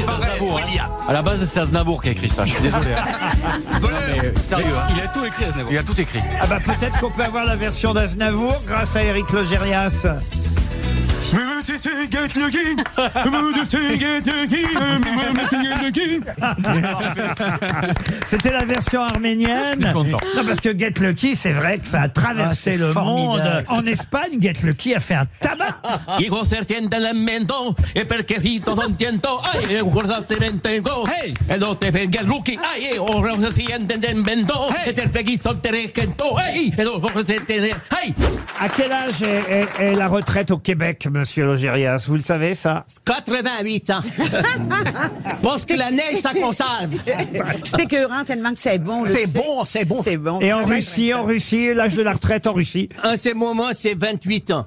écrit ça, Aznavour. hein. À la base, c'est Aznavour qui a écrit ça. Je suis désolé. hein. Non, mais, sérieux, hein. Il a tout écrit, Aznavour. Il a tout écrit. Ah bah peut-être qu'on peut avoir la version d'Aznavour grâce à Eric Logérias. C'était la version arménienne. Non, parce que Get Lucky, c'est vrai que ça a traversé ah, le monde. En Espagne, Get Lucky a fait un tabac. À quel âge est, est la retraite au Québec, monsieur Logérias Vous le savez, ça 88 ans. Parce que la neige, ça conserve. C'est écœurant tellement que c'est bon. C'est bon, c'est bon. C'est bon. Et en Russie, en Russie, l'âge de la retraite en Russie En ce moment, c'est 28 ans.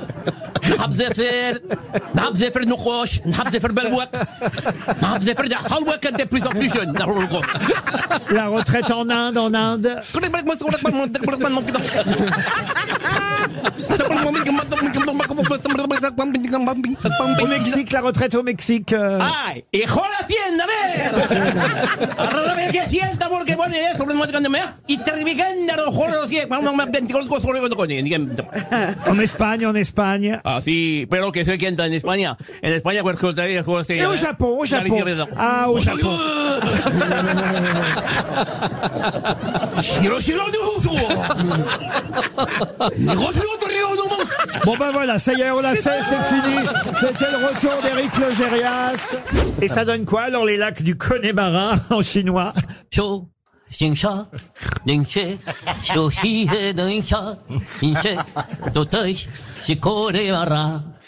نحب زفير نحب زفير نقوش نحب بالوك نحب حلوك des La retraite en Inde, en Inde. Au Mexique, la retraite au Mexique. ¡Ay! ¡Hijo la tienda! ¡A ver! Sienta porque bueno, es sobre el cuando y te los juegos de 24 sobre coño. En Espagne, en Así, ah, pero que en España. En España, pues, que de. Au Japon, au Japon. Ah, au un de Bon ben voilà, ça y est, on l'a fait, c'est fini. C'était le retour d'Éric Logérias. Et ça donne quoi dans les lacs du Connemara en chinois?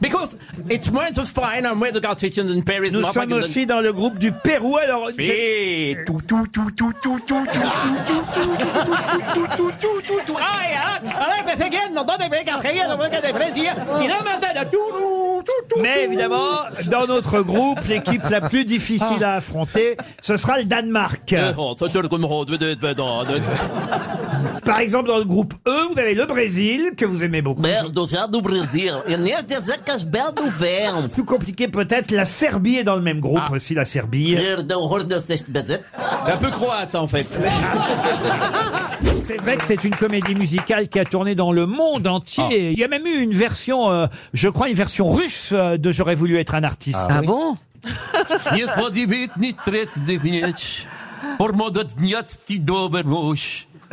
Because it's more than fine and weather got situations in Paris. nous sommes aussi dans le groupe du Pérou. Alors, j'ai- Eh, tout, tout, tout, tout, tout, tout, tout, tout, tout, tout, tout, tout, tout, tout. Ay, ah, ah, pues seguían, no te pegas, seguían, no pegas de Francia. Y no me da tout, tout, tout, tout. mais évidemment, dans notre groupe, l'équipe la plus difficile à affronter, ce sera le Danemark. De- de- de- de- de- Par exemple, dans le groupe E, vous avez le Brésil, que vous aimez beaucoup. Merda, já do Brasil. E neste dizer que as belo vêm. Plus compliqué peut-être, la Serbie est dans le même groupe aussi, la Serbie. De bezet. Un peu croate, en fait. C'est vrai que c'est une comédie musicale qui a tourné dans le monde entier. Il y a même eu une version, euh, je crois, une version russe euh, de J'aurais voulu être un artiste. Ah bon? Moś.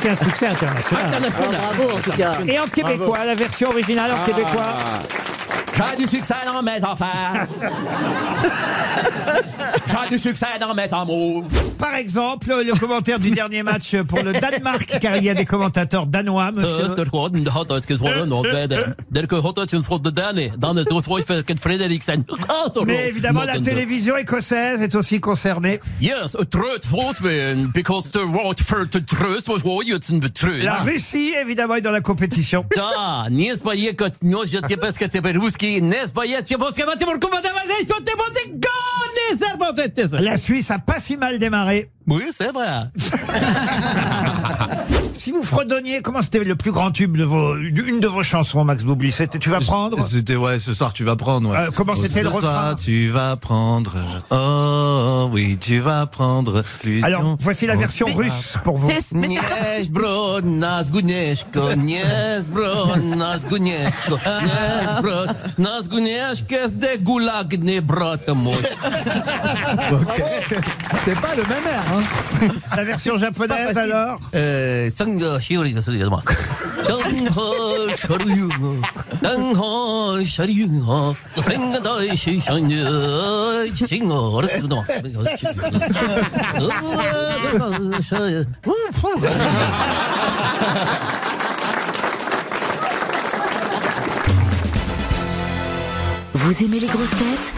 C'est un succès international. Bravo, en tout cas. Et en québécois, la version originale en québécois J'ai du succès dans mes affaires. Du succès dans mes amours. Par exemple, le commentaire du dernier match pour le Danemark, car il y a des commentateurs danois, monsieur. Frøyfelken Fredriksen. Mais évidemment, la télévision écossaise est aussi concernée. Yes, a truth was been because the right for the truth was royalty the truth. La Russie, évidemment, est dans la compétition. La Suisse a pas si mal démarré. Oui, c'est vrai. si vous fredonniez, comment c'était le plus grand tube de vos, une de vos chansons, Max Boublil? C'était Tu vas prendre? C'était, ouais, ce soir, tu vas prendre. Ouais. Euh, comment c'était le refrain? Soir, tu vas prendre. Oh, oui, tu vas prendre. Alors, voici la version russe pour vous. C'est pas le même air, hein? La version japonaise alors Vous aimez les grosses têtes?